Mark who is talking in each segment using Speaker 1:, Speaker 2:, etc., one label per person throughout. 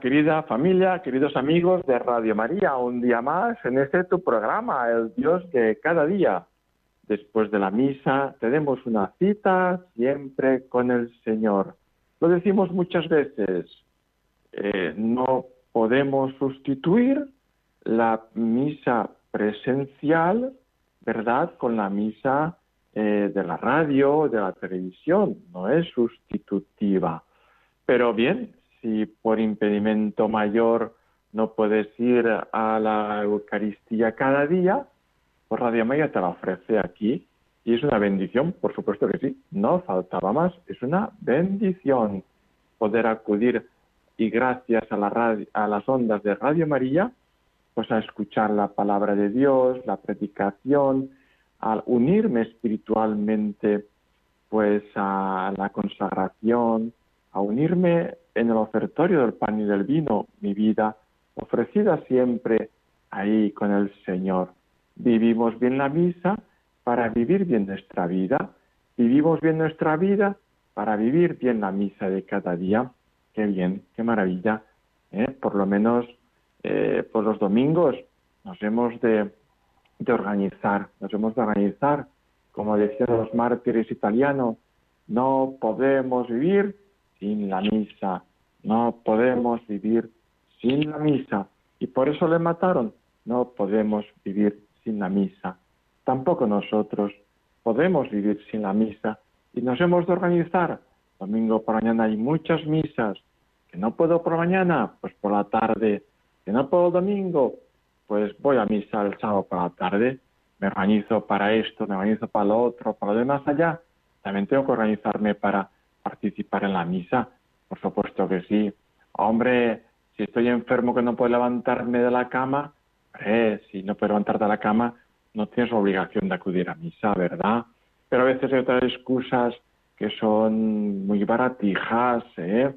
Speaker 1: Querida familia, queridos amigos de Radio María, un día más en este tu programa, el Dios de cada día. Después de la misa tenemos una cita siempre con el Señor. Lo decimos muchas veces, eh, no podemos sustituir la misa presencial, ¿verdad?, con la misa eh, de la radio, de la televisión, no es sustitutiva. Pero bien, si por impedimento mayor no puedes ir a la Eucaristía cada día, pues Radio María te la ofrece aquí. Y es una bendición, por supuesto que sí, no faltaba más, es una bendición poder acudir y gracias a, la a las ondas de Radio María, pues a escuchar la palabra de Dios, la predicación, a unirme espiritualmente pues a la consagración, a unirme en el ofertorio del pan y del vino, mi vida, ofrecida siempre ahí con el Señor. Vivimos bien la misa para vivir bien nuestra vida. Vivimos bien nuestra vida para vivir bien la misa de cada día. Qué bien, qué maravilla. ¿eh? Por lo menos eh, por los domingos nos hemos de, de organizar, nos hemos de organizar. Como decían los mártires italianos, no podemos vivir sin la misa. No podemos vivir sin la misa. Y por eso le mataron. No podemos vivir sin la misa. Tampoco nosotros podemos vivir sin la misa. Y nos hemos de organizar. Domingo por mañana hay muchas misas. Que no puedo por mañana, pues por la tarde. Que no puedo domingo, pues voy a misa el sábado por la tarde. Me organizo para esto, me organizo para lo otro, para lo demás allá. También tengo que organizarme para participar en la misa? Por supuesto que sí. Hombre, si estoy enfermo que no puedo levantarme de la cama, si no puedo levantarte de la cama, no tienes obligación de acudir a misa, ¿verdad? Pero a veces hay otras excusas que son muy baratijas, ¿eh?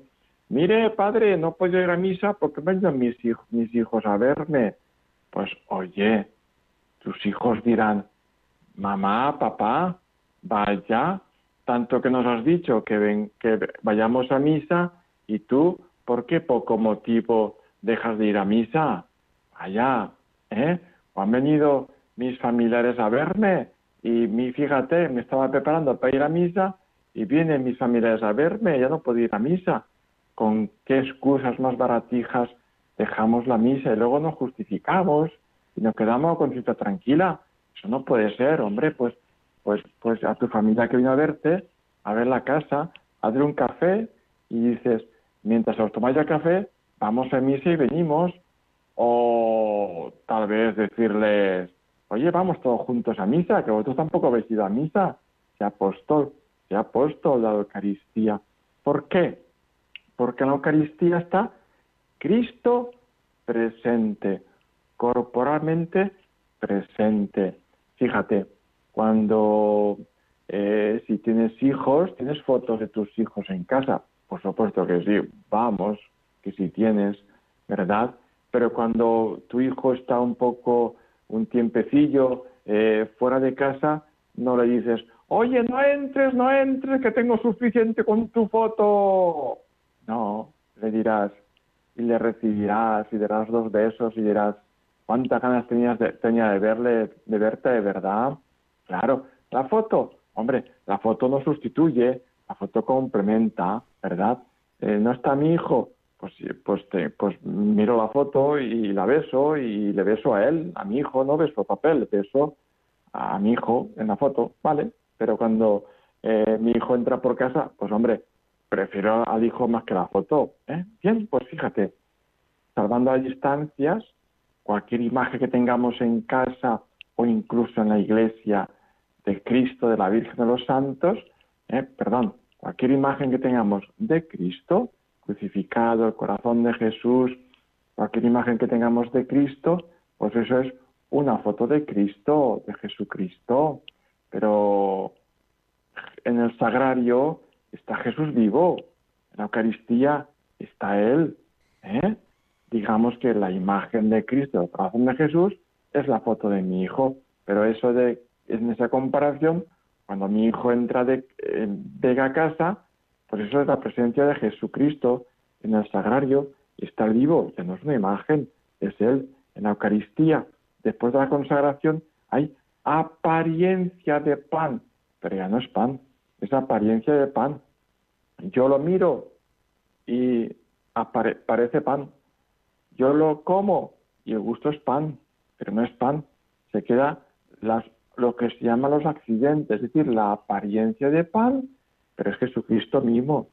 Speaker 1: Mire, padre, no puedo ir a misa porque vengan mis hijos, mis hijos a verme. Pues, oye, tus hijos dirán, mamá, papá, vaya, tanto que nos has dicho que, ven, que vayamos a misa y tú, ¿por qué poco motivo dejas de ir a misa? Allá, ¿eh? O han venido mis familiares a verme y mi, fíjate, me estaba preparando para ir a misa y vienen mis familiares a verme, ya no puedo ir a misa. ¿Con qué excusas más baratijas dejamos la misa y luego nos justificamos y nos quedamos con cita tranquila? Eso no puede ser, hombre, pues pues, pues a tu familia que vino a verte, a ver la casa, hazle un café y dices, mientras os tomáis el café, vamos a misa y venimos. O tal vez decirles, oye, vamos todos juntos a misa, que vosotros tampoco habéis ido a misa. Se ha puesto, se ha puesto la Eucaristía. ¿Por qué? Porque en la Eucaristía está Cristo presente, corporalmente presente. Fíjate, cuando eh, si tienes hijos, tienes fotos de tus hijos en casa. Por supuesto que sí, vamos, que si tienes, ¿verdad? Pero cuando tu hijo está un poco, un tiempecillo eh, fuera de casa, no le dices, oye, no entres, no entres, que tengo suficiente con tu foto. No, le dirás, y le recibirás, y darás dos besos, y dirás, cuántas ganas tenías de, tenía de verle, de verte de verdad. Claro, la foto, hombre, la foto no sustituye, la foto complementa, ¿verdad? Eh, no está mi hijo, pues, pues, pues miro la foto y la beso y le beso a él, a mi hijo no beso papel, beso a mi hijo en la foto, ¿vale? Pero cuando eh, mi hijo entra por casa, pues hombre, prefiero al hijo más que la foto, ¿eh? Bien, pues fíjate, salvando a distancias, cualquier imagen que tengamos en casa o incluso en la iglesia de Cristo, de la Virgen de los Santos, eh, perdón, cualquier imagen que tengamos de Cristo, crucificado, el corazón de Jesús, cualquier imagen que tengamos de Cristo, pues eso es una foto de Cristo, de Jesucristo. Pero en el sagrario está Jesús vivo, en la Eucaristía está Él. ¿eh? Digamos que la imagen de Cristo, el corazón de Jesús, es la foto de mi hijo, pero eso de en esa comparación, cuando mi hijo entra de, a casa, pues eso es la presencia de Jesucristo en el sagrario, está vivo, ya no es una imagen, es Él. En la Eucaristía, después de la consagración, hay apariencia de pan, pero ya no es pan, es apariencia de pan. Yo lo miro y parece pan. Yo lo como y el gusto es pan, pero no es pan. Se queda las lo que se llama los accidentes, es decir, la apariencia de pan, pero es Jesucristo mismo.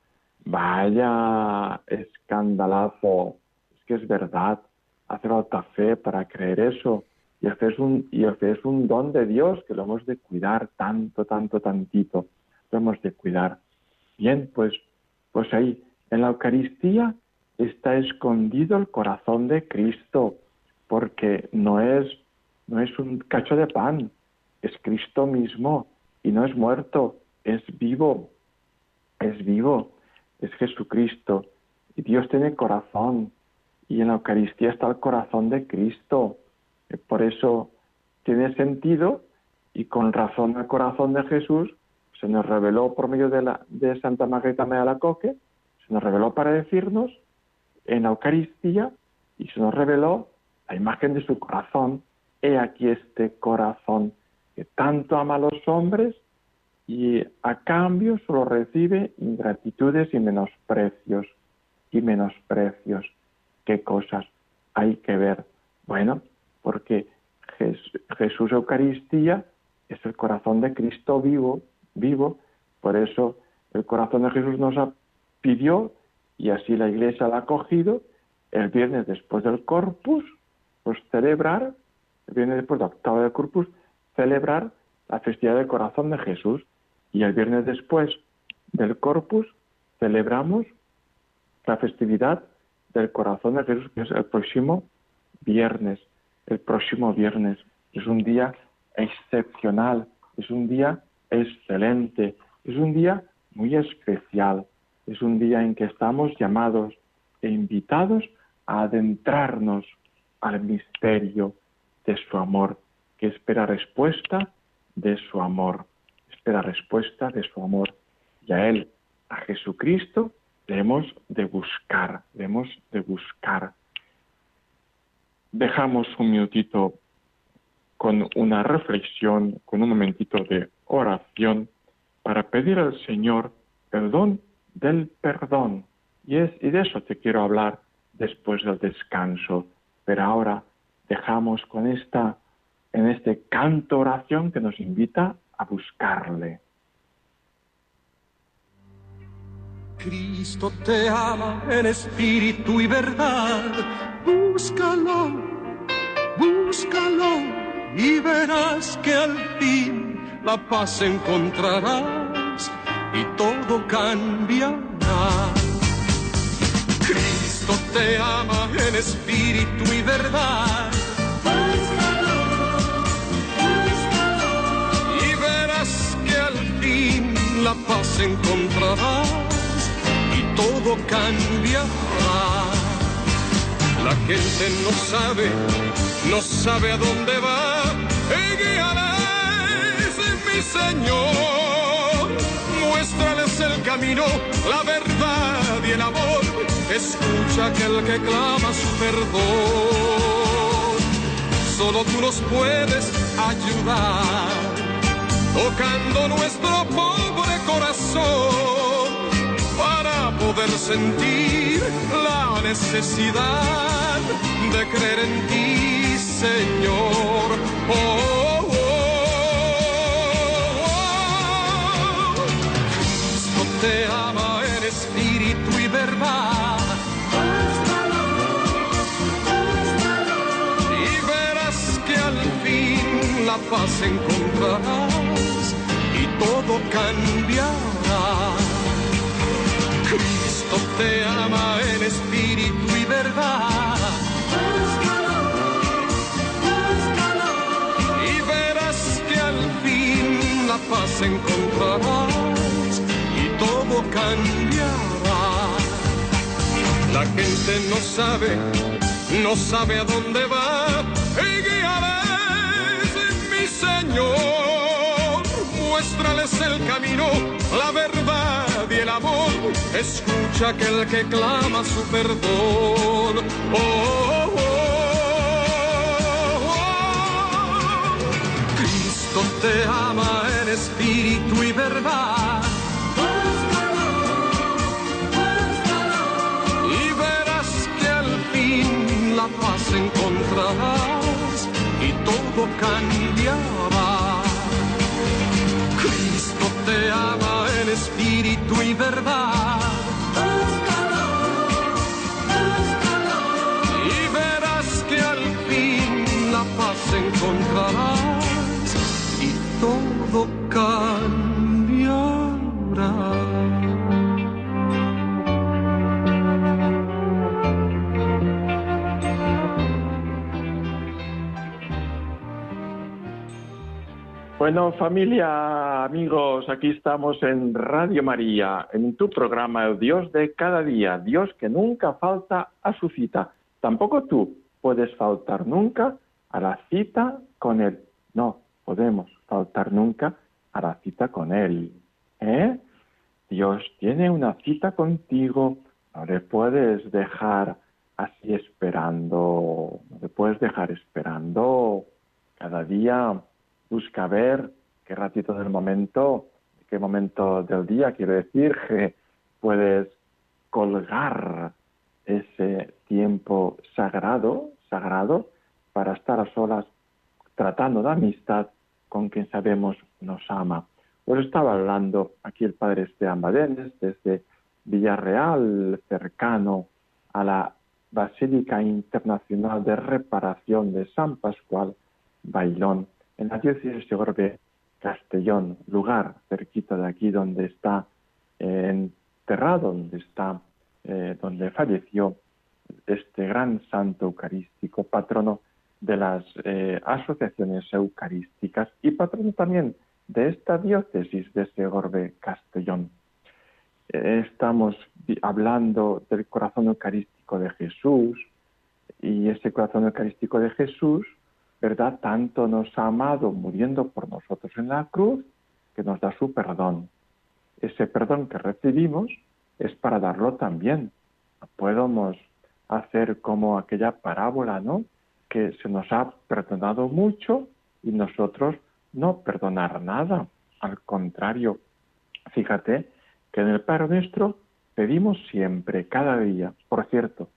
Speaker 1: Vaya escandalazo, es que es verdad, hace falta fe para creer eso. Y un, y es un don de Dios que lo hemos de cuidar tanto, tanto, tantito. Lo hemos de cuidar. Bien, pues, pues ahí, en la Eucaristía está escondido el corazón de Cristo, porque no es, no es un cacho de pan, es Cristo mismo y no es muerto, es vivo, es vivo, es Jesucristo. Y Dios tiene corazón y en la Eucaristía está el corazón de Cristo. Por eso tiene sentido y con razón el corazón de Jesús se nos reveló por medio de, la, de Santa Margarita la Coque, se nos reveló para decirnos en la Eucaristía y se nos reveló la imagen de su corazón. He aquí este corazón que tanto ama a los hombres y a cambio solo recibe ingratitudes y menosprecios. Y menosprecios. ¿Qué cosas hay que ver? Bueno, porque Jesús Eucaristía es el corazón de Cristo vivo, vivo, por eso el corazón de Jesús nos pidió y así la Iglesia la ha acogido el viernes después del Corpus, pues celebrar, el viernes después del octavo del Corpus, celebrar la festividad del corazón de Jesús y el viernes después del Corpus celebramos la festividad del corazón de Jesús, que es el próximo viernes. El próximo viernes es un día excepcional, es un día excelente, es un día muy especial, es un día en que estamos llamados e invitados a adentrarnos al misterio de su amor que espera respuesta de su amor, espera respuesta de su amor. Y a Él, a Jesucristo, debemos de buscar, debemos de buscar. Dejamos un minutito con una reflexión, con un momentito de oración para pedir al Señor perdón del perdón. Y, es, y de eso te quiero hablar después del descanso. Pero ahora dejamos con esta en este canto oración que nos invita a buscarle.
Speaker 2: Cristo te ama en espíritu y verdad. Búscalo, búscalo y verás que al fin la paz encontrarás y todo cambiará. Cristo te ama en espíritu y verdad. Paz encontrarás y todo cambiará. La gente no sabe, no sabe a dónde va, y mi Señor. Muéstrales el camino, la verdad y el amor. Escucha aquel que clama su perdón. Solo tú nos puedes ayudar, tocando nuestro pobre corazón para poder sentir la necesidad de creer en ti, Señor. Oh, oh, oh, Cristo te ama en espíritu y verdad. Y verás que al fin la paz encontrarás todo cambiará. Cristo te ama en espíritu y verdad. Y verás que al fin la paz encontrarás y todo cambiará. La gente no sabe, no sabe a dónde va. Y guiarás, mi Señor. Muéstrales el camino, la verdad y el amor. Escucha aquel que clama su perdón. Oh, oh, oh, oh. Cristo te ama en espíritu y verdad. Y verás que al fin la paz encontrarás y todo cambiará. Espíritu y verdad. Y verás que al fin la paz encontrarás
Speaker 1: Bueno, familia, amigos, aquí estamos en Radio María, en tu programa El Dios de cada día, Dios que nunca falta a su cita. Tampoco tú puedes faltar nunca a la cita con Él. No podemos faltar nunca a la cita con Él. ¿Eh? Dios tiene una cita contigo, no le puedes dejar así esperando, no le puedes dejar esperando cada día busca ver qué ratito del momento, qué momento del día, quiero decir, que puedes colgar ese tiempo sagrado, sagrado, para estar a solas tratando de amistad con quien sabemos nos ama. Os estaba hablando aquí el padre Esteban Badenes desde Villarreal, cercano a la Basílica Internacional de Reparación de San Pascual, Bailón en la diócesis de Castellón, lugar cerquita de aquí donde está eh, enterrado, donde está, eh, donde falleció este gran santo eucarístico, patrono de las eh, asociaciones eucarísticas y patrono también de esta diócesis de Segorbe Castellón. estamos hablando del corazón eucarístico de Jesús y ese corazón eucarístico de Jesús ¿verdad? Tanto nos ha amado muriendo por nosotros en la cruz que nos da su perdón. Ese perdón que recibimos es para darlo también. Podemos hacer como aquella parábola, ¿no? Que se nos ha perdonado mucho y nosotros no perdonar nada. Al contrario, fíjate que en el Padre Nuestro pedimos siempre, cada día. Por cierto,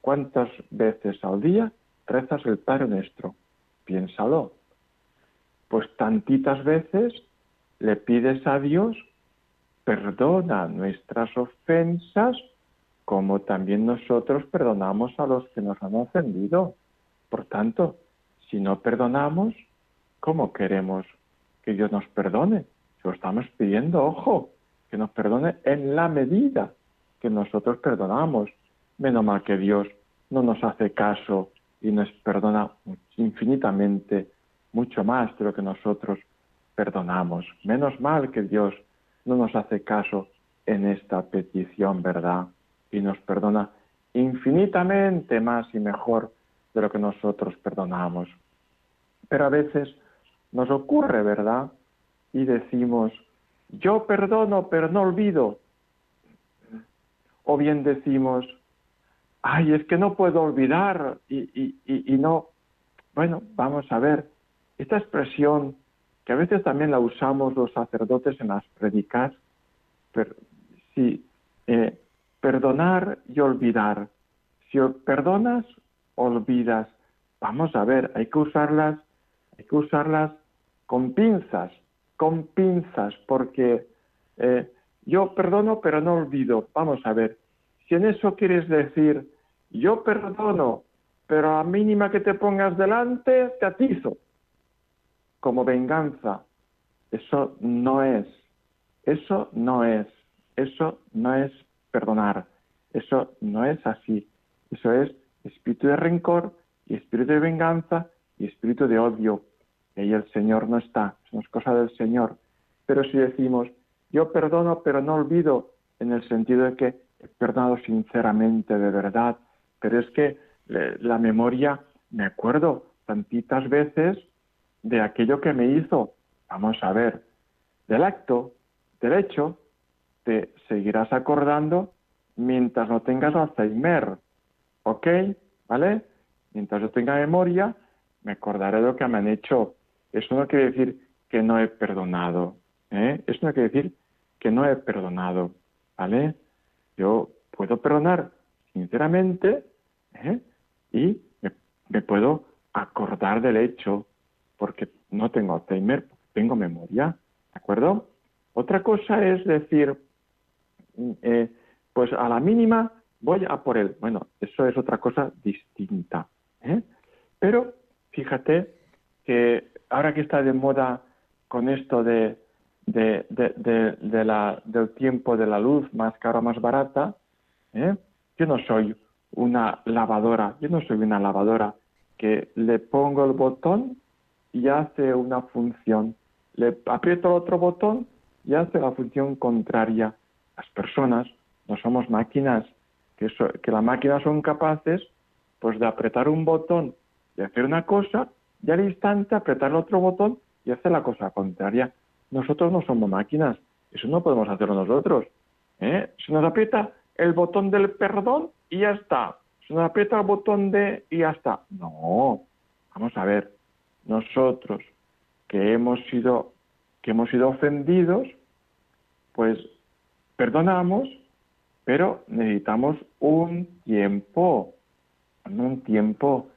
Speaker 1: ¿cuántas veces al día rezas el Padre Nuestro? Piénsalo. Pues tantitas veces le pides a Dios, perdona nuestras ofensas, como también nosotros perdonamos a los que nos han ofendido. Por tanto, si no perdonamos, ¿cómo queremos que Dios nos perdone? Si lo estamos pidiendo, ojo, que nos perdone en la medida que nosotros perdonamos. Menos mal que Dios no nos hace caso y nos perdona infinitamente mucho más de lo que nosotros perdonamos. Menos mal que Dios no nos hace caso en esta petición, ¿verdad? Y nos perdona infinitamente más y mejor de lo que nosotros perdonamos. Pero a veces nos ocurre, ¿verdad? Y decimos, yo perdono, pero no olvido. O bien decimos, ay, es que no puedo olvidar y, no. Bueno, vamos a ver, esta expresión que a veces también la usamos los sacerdotes en las predicas, pero, sí, eh, perdonar y olvidar. Si perdonas, olvidas. Vamos a ver, hay que usarlas, hay que usarlas con pinzas, con pinzas, porque eh, yo perdono pero no olvido. Vamos a ver, si en eso quieres decir, yo perdono, pero a mínima que te pongas delante, te atizo. como venganza. Eso no es, eso no es, eso no es perdonar, eso no es así. Eso es espíritu de rencor y espíritu de venganza y espíritu de odio. Y ahí el Señor no está, eso es cosa del Señor. Pero si decimos, yo perdono pero no olvido, en el sentido de que he perdonado sinceramente, de verdad, pero es que la memoria, me acuerdo tantitas veces de aquello que me hizo. Vamos a ver, del acto, del hecho, te seguirás acordando mientras no tengas Alzheimer. ¿Ok? ¿Vale? Mientras yo tenga memoria, me acordaré de lo que me han hecho. Eso no quiere decir que no he perdonado. ¿eh? Eso no quiere decir que no he perdonado. ¿Vale? Yo puedo perdonar sinceramente ¿eh? y me, puedo acordar del hecho porque no tengo Alzheimer, tengo memoria. ¿De acuerdo? Otra cosa es decir, mm, eh, pues a la mínima voy a por él. Bueno, eso es otra cosa distinta. ¿eh? Pero fíjate que ahora que está de moda con esto de, de, de, la, del tiempo de la luz más cara, más barata, ¿eh? yo no soy una lavadora, yo no soy una lavadora que le pongo el botón y hace una función, le aprieto otro botón y hace la función contraria. Las personas no somos máquinas, que, que las máquinas son capaces pues de apretar un botón y hacer una cosa y al instante apretar el otro botón y hacer la cosa contraria. Nosotros no somos máquinas, eso no podemos hacerlo nosotros. ¿eh? Se nos aprieta el botón del perdón y ya está. Se nos aprieta el botón de y ya está. No, vamos a ver, nosotros que hemos sido que hemos sido ofendidos, pues perdonamos pero necesitamos un tiempo, un tiempo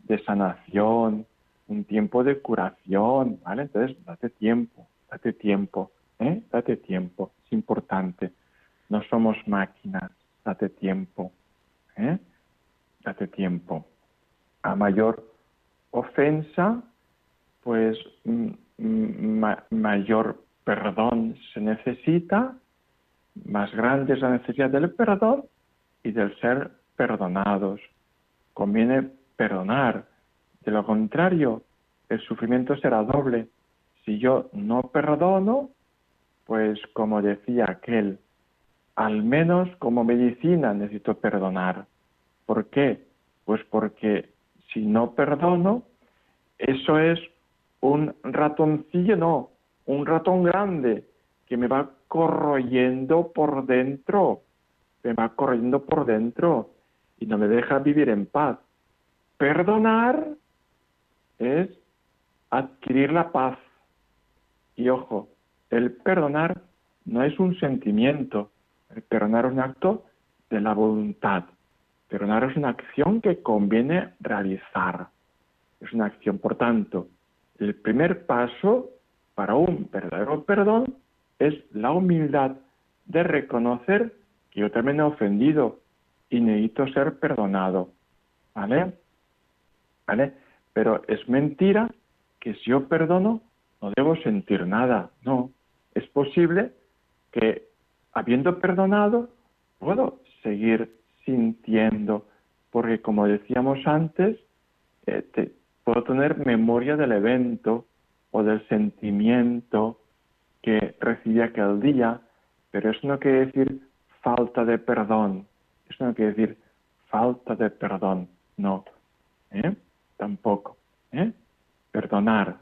Speaker 1: de sanación, un tiempo de curación, ¿vale? Entonces, date tiempo, date tiempo, ¿eh? Date tiempo, es importante. No somos máquinas, date tiempo, ¿eh? Tiempo. A mayor ofensa, pues mayor perdón se necesita más grande es la necesidad del perdón y del ser perdonados. Conviene perdonar. De lo contrario, el sufrimiento será doble. Si yo no perdono, pues como decía aquel, al menos como medicina necesito perdonar. ¿Por qué? Pues porque si no perdono, eso es un ratoncillo, no, un ratón grande que me va corroyendo por dentro, me va corroyendo por dentro y no me deja vivir en paz. Perdonar es adquirir la paz. Y ojo, el perdonar no es un sentimiento, el perdonar es un acto de la voluntad. Perdonar es una acción que conviene realizar. Es una acción, por tanto, el primer paso para un verdadero perdón es la humildad de reconocer que yo también he ofendido y necesito ser perdonado. ¿Vale? ¿Vale? Pero es mentira que si yo perdono no debo sentir nada. No, es posible que habiendo perdonado puedo seguir sintiendo, porque como decíamos antes, eh, puedo tener memoria del evento o del sentimiento que recibí aquel día, pero eso no quiere decir falta de perdón, eso no quiere decir falta de perdón, no, ¿eh? tampoco. ¿eh? Perdonar,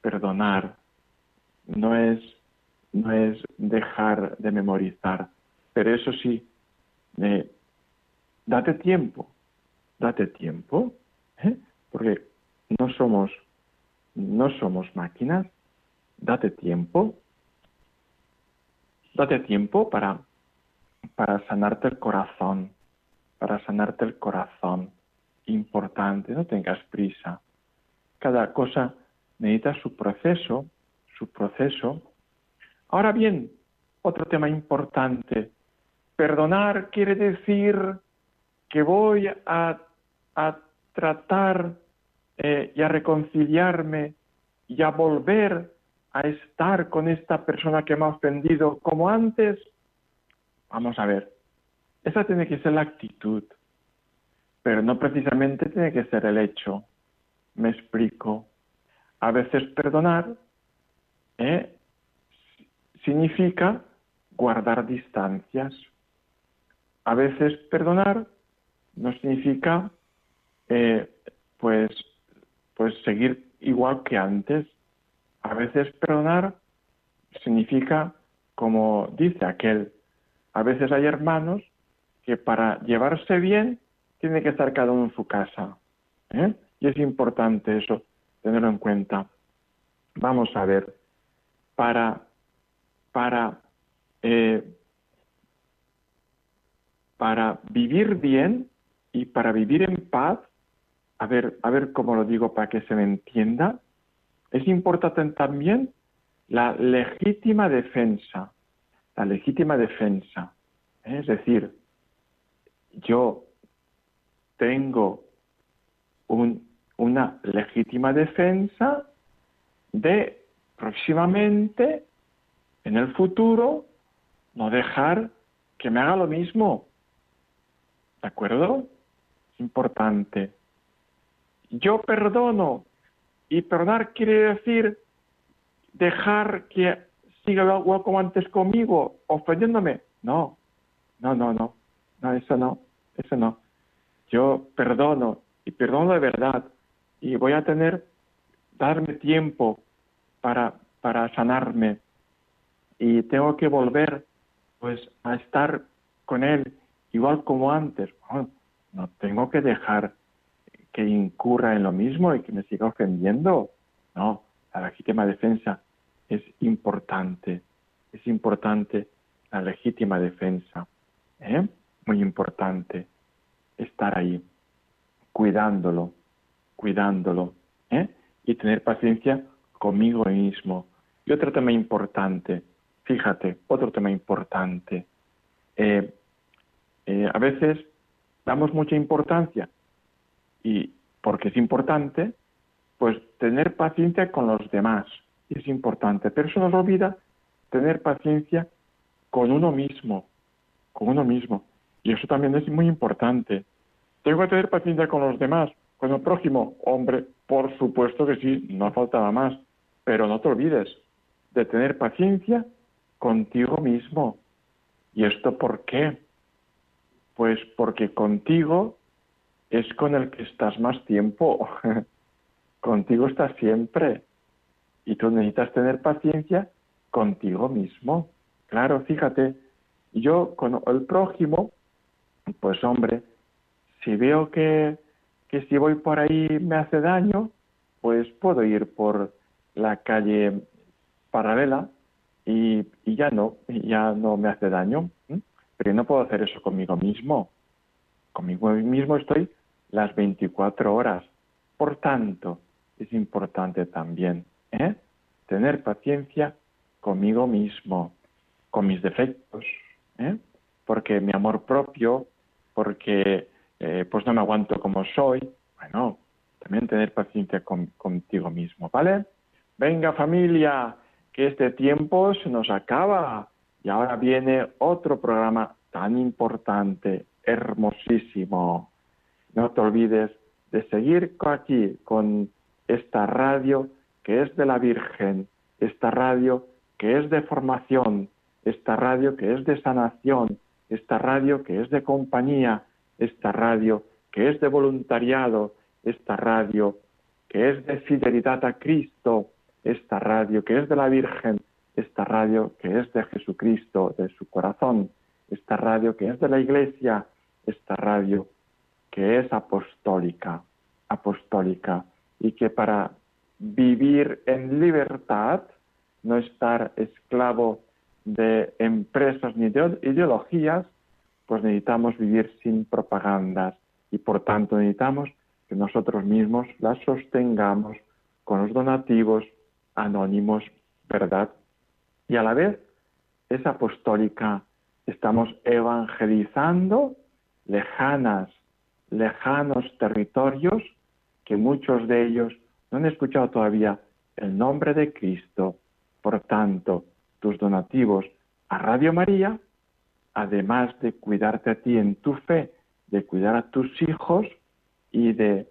Speaker 1: perdonar, no es, no es dejar de memorizar, pero eso sí, eh, date tiempo, date tiempo, ¿eh? porque no somos, no somos máquinas, date tiempo, date tiempo para, para sanarte el corazón, para sanarte el corazón. Importante, no tengas prisa. Cada cosa necesita su proceso, su proceso. Ahora bien, otro tema importante. Perdonar quiere decir que voy a, tratar eh, y a reconciliarme y a volver a estar con esta persona que me ha ofendido como antes? Vamos a ver, esa tiene que ser la actitud, pero no precisamente tiene que ser el hecho. Me explico. A veces perdonar ¿eh? Significa guardar distancias. A veces perdonar no significa eh, pues, pues seguir igual que antes. A veces perdonar significa, como dice aquel, a veces hay hermanos que para llevarse bien tiene que estar cada uno en su casa. ¿eh? Y es importante eso, tenerlo en cuenta. Vamos a ver, para, para, eh, para vivir bien y para vivir en paz, a ver, a ver cómo lo digo para que se me entienda, es importante también la legítima defensa, la legítima defensa. Es decir, yo tengo una legítima defensa de próximamente, en el futuro, no dejar que me haga lo mismo. ¿De acuerdo? Es importante. Yo perdono. Y perdonar quiere decir dejar que siga igual como antes conmigo, ofendiéndome. No, no, no, no. No, eso no, eso no. Yo perdono y perdono de verdad y voy a tener, darme tiempo para, para sanarme y tengo que volver pues a estar con él igual como antes. no tengo que dejar que incurra en lo mismo y que me siga ofendiendo. No, la legítima defensa es importante, es importante la legítima defensa. ¿eh? Muy importante estar ahí, cuidándolo, cuidándolo, ¿eh? y tener paciencia conmigo mismo. Y otro tema importante, fíjate, otro tema importante. Eh, eh, a veces damos mucha importancia y porque es importante, pues tener paciencia con los demás es importante, pero eso nos olvida tener paciencia con uno mismo, con uno mismo. Y eso también es muy importante. Tengo que tener paciencia con los demás, con el prójimo. Hombre, por supuesto que sí, no faltaba más. Pero no te olvides de tener paciencia contigo mismo. ¿Y esto por qué? Pues porque contigo es con el que estás más tiempo. contigo estás siempre. Y tú necesitas tener paciencia contigo mismo. Claro, fíjate, yo con el prójimo, pues hombre, si veo que, que si voy por ahí me hace daño, pues puedo ir por la calle paralela y, ya no, ya no me hace daño. Pero no puedo hacer eso conmigo mismo. Conmigo mismo estoy las 24 horas. Por tanto, es importante también ¿eh? tener paciencia conmigo mismo, con mis defectos, ¿eh? porque mi amor propio, porque eh, pues no me aguanto como soy. Bueno, también tener paciencia contigo mismo, ¿vale? Venga familia, este tiempo se nos acaba y ahora viene otro programa tan importante, hermosísimo. No te olvides de seguir aquí con esta radio que es de la Virgen, esta radio que es de formación, esta radio que es de sanación, esta radio que es de compañía, esta radio que es de voluntariado, esta radio que es de fidelidad a Cristo, esta radio que es de la Virgen, esta radio que es de Jesucristo, de su corazón, esta radio que es de la Iglesia, esta radio que es apostólica, apostólica, y que para vivir en libertad, no estar esclavo de empresas ni de ideologías, pues necesitamos vivir sin propagandas y por tanto necesitamos que nosotros mismos las sostengamos con los donativos anónimos, ¿verdad? Y a la vez es apostólica, estamos evangelizando lejanas, lejanos territorios que muchos de ellos no han escuchado todavía el nombre de Cristo. Por tanto, tus donativos a Radio María, además de cuidarte a ti en tu fe, de cuidar a tus hijos y de,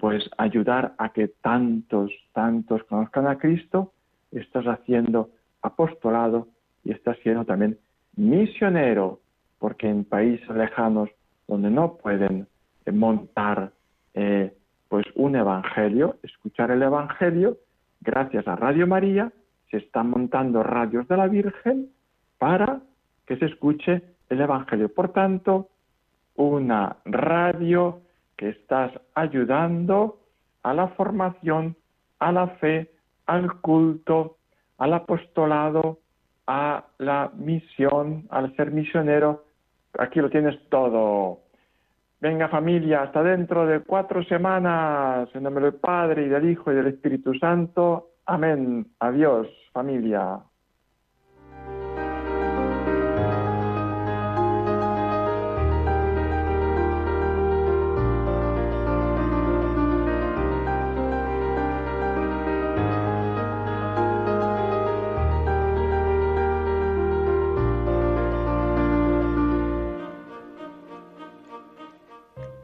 Speaker 1: pues ayudar a que tantos, tantos conozcan a Cristo, estás haciendo apostolado y estás siendo también misionero, porque en países lejanos donde no pueden montar eh, pues un evangelio, escuchar el evangelio, gracias a Radio María se están montando radios de la Virgen para que se escuche el evangelio. Por tanto, una radio que estás ayudando a la formación, a la fe, al culto, al apostolado, a la misión, al ser misionero. Aquí lo tienes todo. Venga familia, hasta dentro de cuatro semanas, en nombre del Padre y del Hijo y del Espíritu Santo. Amén. Adiós familia.